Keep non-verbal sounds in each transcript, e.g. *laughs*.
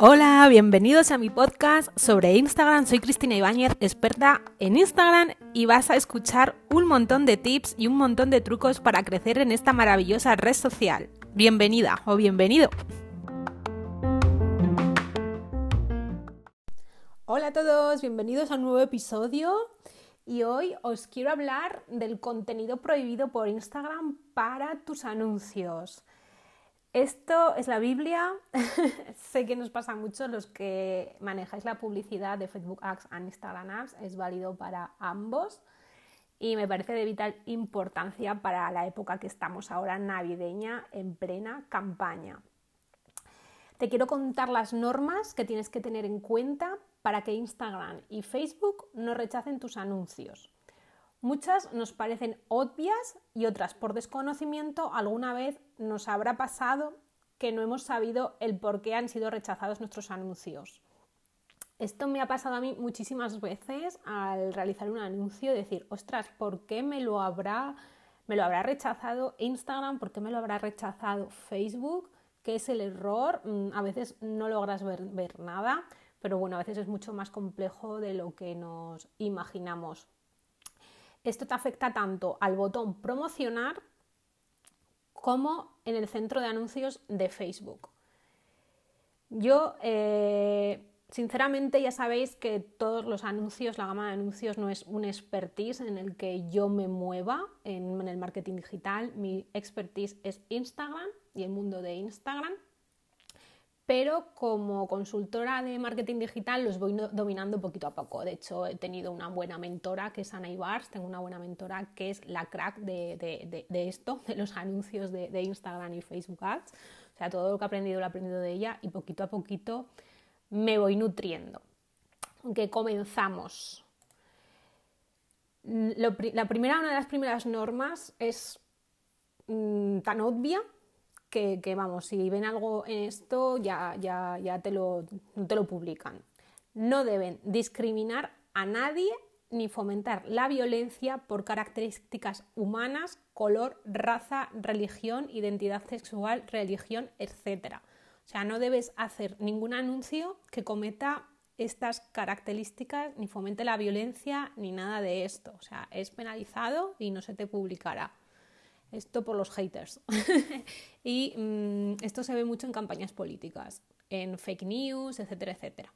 Hola, bienvenidos a mi podcast sobre Instagram. Soy Cristina Ibáñez, experta en Instagram y vas a escuchar un montón de tips y un montón de trucos para crecer en esta maravillosa red social. Bienvenida o bienvenido. Hola a todos, bienvenidos a un nuevo episodio y hoy os quiero hablar del contenido prohibido por Instagram para tus anuncios. Esto es la Biblia. *laughs* sé que nos pasa mucho los que manejáis la publicidad de Facebook Ads e Instagram Ads. Es válido para ambos y me parece de vital importancia para la época que estamos ahora navideña en plena campaña. Te quiero contar las normas que tienes que tener en cuenta para que Instagram y Facebook no rechacen tus anuncios. Muchas nos parecen obvias y otras por desconocimiento alguna vez nos habrá pasado que no hemos sabido el por qué han sido rechazados nuestros anuncios. Esto me ha pasado a mí muchísimas veces al realizar un anuncio, decir, ostras, ¿por qué me lo habrá, me lo habrá rechazado Instagram? ¿Por qué me lo habrá rechazado Facebook? ¿Qué es el error? Mm, a veces no logras ver, ver nada, pero bueno, a veces es mucho más complejo de lo que nos imaginamos. Esto te afecta tanto al botón promocionar como en el centro de anuncios de Facebook. Yo, eh, sinceramente, ya sabéis que todos los anuncios, la gama de anuncios no es un expertise en el que yo me mueva en, en el marketing digital. Mi expertise es Instagram y el mundo de Instagram pero como consultora de marketing digital los voy dominando poquito a poco. De hecho, he tenido una buena mentora que es Ana Ibars, tengo una buena mentora que es la crack de, esto, de los anuncios de, Instagram y Facebook Ads. O sea, todo lo que he aprendido lo he aprendido de ella y poquito a poquito me voy nutriendo. Aunque comenzamos. la primera, una de las primeras normas es mm, tan obvia que, vamos, si ven algo en esto ya, ya, ya te, lo, te lo publican. No deben discriminar a nadie ni fomentar la violencia por características humanas, color, raza, religión, identidad sexual, religión, etc. O sea, no debes hacer ningún anuncio que cometa estas características, ni fomente la violencia, ni nada de esto. O sea, es penalizado y no se te publicará. Esto por los haters. *laughs* y mm, esto se ve mucho en campañas políticas, en fake news, etcétera, etcétera.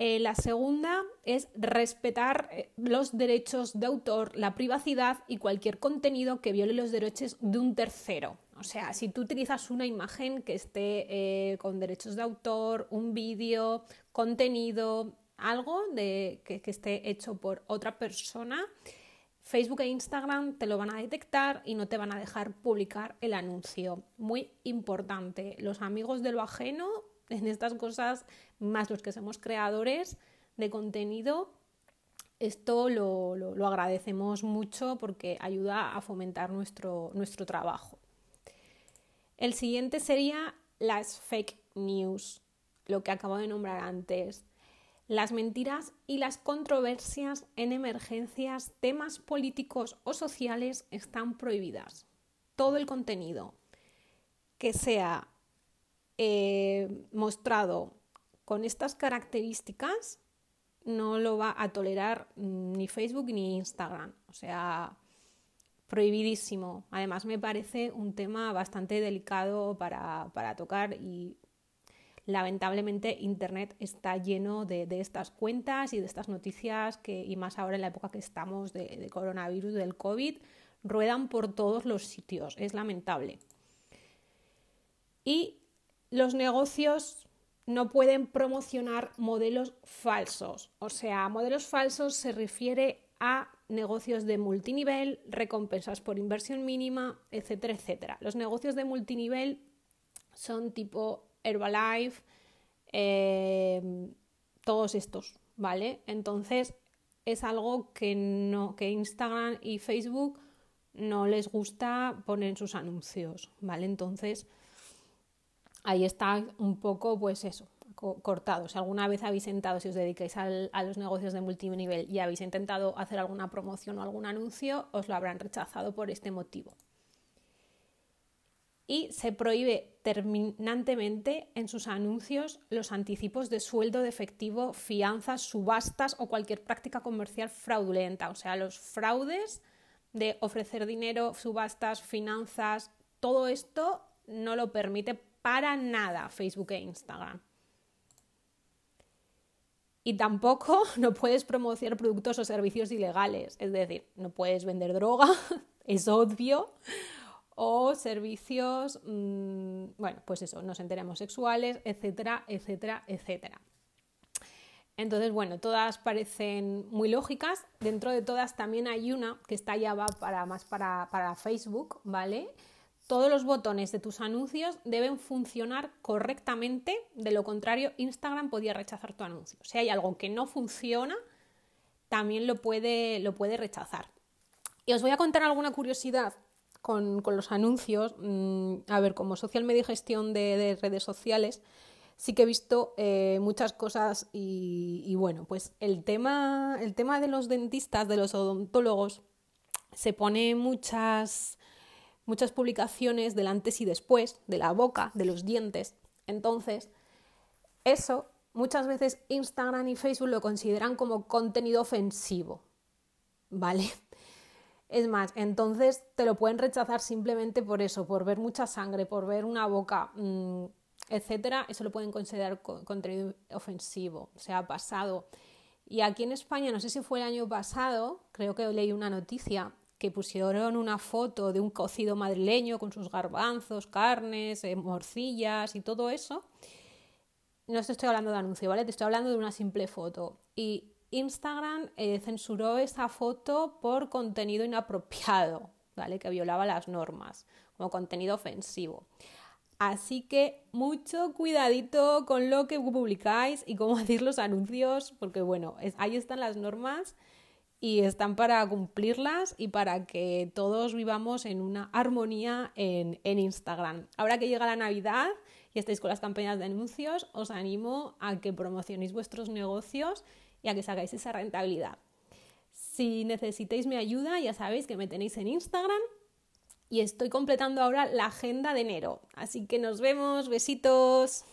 Eh, la segunda es respetar eh, los derechos de autor, la privacidad y cualquier contenido que viole los derechos de un tercero. O sea, si tú utilizas una imagen que esté eh, con derechos de autor, un vídeo, contenido, algo de, que esté hecho por otra persona, Facebook e Instagram te lo van a detectar y no te van a dejar publicar el anuncio. Muy importante, los amigos de lo ajeno *laughs* en estas cosas, más los que somos creadores de contenido, esto lo, agradecemos mucho porque ayuda a fomentar nuestro, nuestro trabajo. El siguiente sería las fake news, lo que acabo de nombrar antes. Las mentiras y las controversias en emergencias, temas políticos o sociales están prohibidas. Todo el contenido que sea eh, mostrado con estas características no lo va a tolerar ni Facebook ni Instagram. O sea, prohibidísimo. Además me parece un tema bastante delicado para, para tocar y lamentablemente Internet está lleno de, estas cuentas y de estas noticias que, y más ahora en la época que estamos de, coronavirus, del COVID, ruedan por todos los sitios. Es lamentable. Y los negocios no pueden promocionar modelos falsos. O sea, modelos falsos se refiere a negocios de multinivel, recompensas por inversión mínima, etcétera, etcétera. Los negocios de multinivel son tipo Herbalife, eh, todos estos, ¿vale? Entonces es algo que, no, que Instagram y Facebook no les gusta poner en sus anuncios, ¿vale? Entonces ahí está un poco, pues eso, cortado. Si alguna vez habéis intentado, si os dedicáis a los negocios de multinivel y habéis intentado hacer alguna promoción o algún anuncio, os lo habrán rechazado por este motivo. Y se prohíbe terminantemente en sus anuncios los anticipos de sueldo de efectivo, fianzas, subastas o cualquier práctica comercial fraudulenta. O sea, los fraudes de ofrecer dinero, subastas, finanzas, todo esto no lo permite para nada Facebook e Instagram. Y tampoco *laughs* no puedes promocionar productos o servicios ilegales, es decir, no puedes vender droga, *laughs* es obvio, o servicios, mm, bueno, pues eso, nos enteramos sexuales, etcétera, etcétera, etcétera. Entonces, bueno, todas parecen muy lógicas. Dentro de todas también hay una que está ya va para más para, para Facebook, ¿vale? Todos los botones de tus anuncios deben funcionar correctamente, de lo contrario, Instagram podría rechazar tu anuncio. Si hay algo que no funciona, también lo puede, lo puede rechazar. Y os voy a contar alguna curiosidad con, los anuncios, mm, a ver, como social media y gestión de, redes sociales, sí que he visto eh, muchas cosas y, bueno, pues el tema, el tema de los dentistas, de los odontólogos, se pone muchas, muchas publicaciones del antes y después, de la boca, de los dientes. Entonces, eso muchas veces Instagram y Facebook lo consideran como contenido ofensivo, ¿vale? Es más, entonces te lo pueden rechazar simplemente por eso, por ver mucha sangre, por ver una boca, mm, etcétera. Eso lo pueden considerar contenido ofensivo, o sea, pasado. Y aquí en España, no sé si fue el año pasado, creo que leí una noticia que pusieron una foto de un cocido madrileño con sus garbanzos, carnes, eh, morcillas y todo eso. No te estoy hablando de anuncio, ¿vale? Te estoy hablando de una simple foto. Y Instagram eh, censuró esa foto por contenido inapropiado, ¿vale? Que violaba las normas, como contenido ofensivo. Así que mucho cuidadito con lo que publicáis y cómo *laughs* decir los anuncios, porque bueno, ahí están las normas y están para cumplirlas y para que todos vivamos en una armonía en, en Instagram. Ahora que llega la Navidad y estáis con las campañas de anuncios, os animo a que promocionéis vuestros negocios y a que sacáis esa rentabilidad. Si necesitáis mi ayuda, ya sabéis que me tenéis en Instagram y estoy completando ahora la agenda de enero. Así que nos vemos, besitos.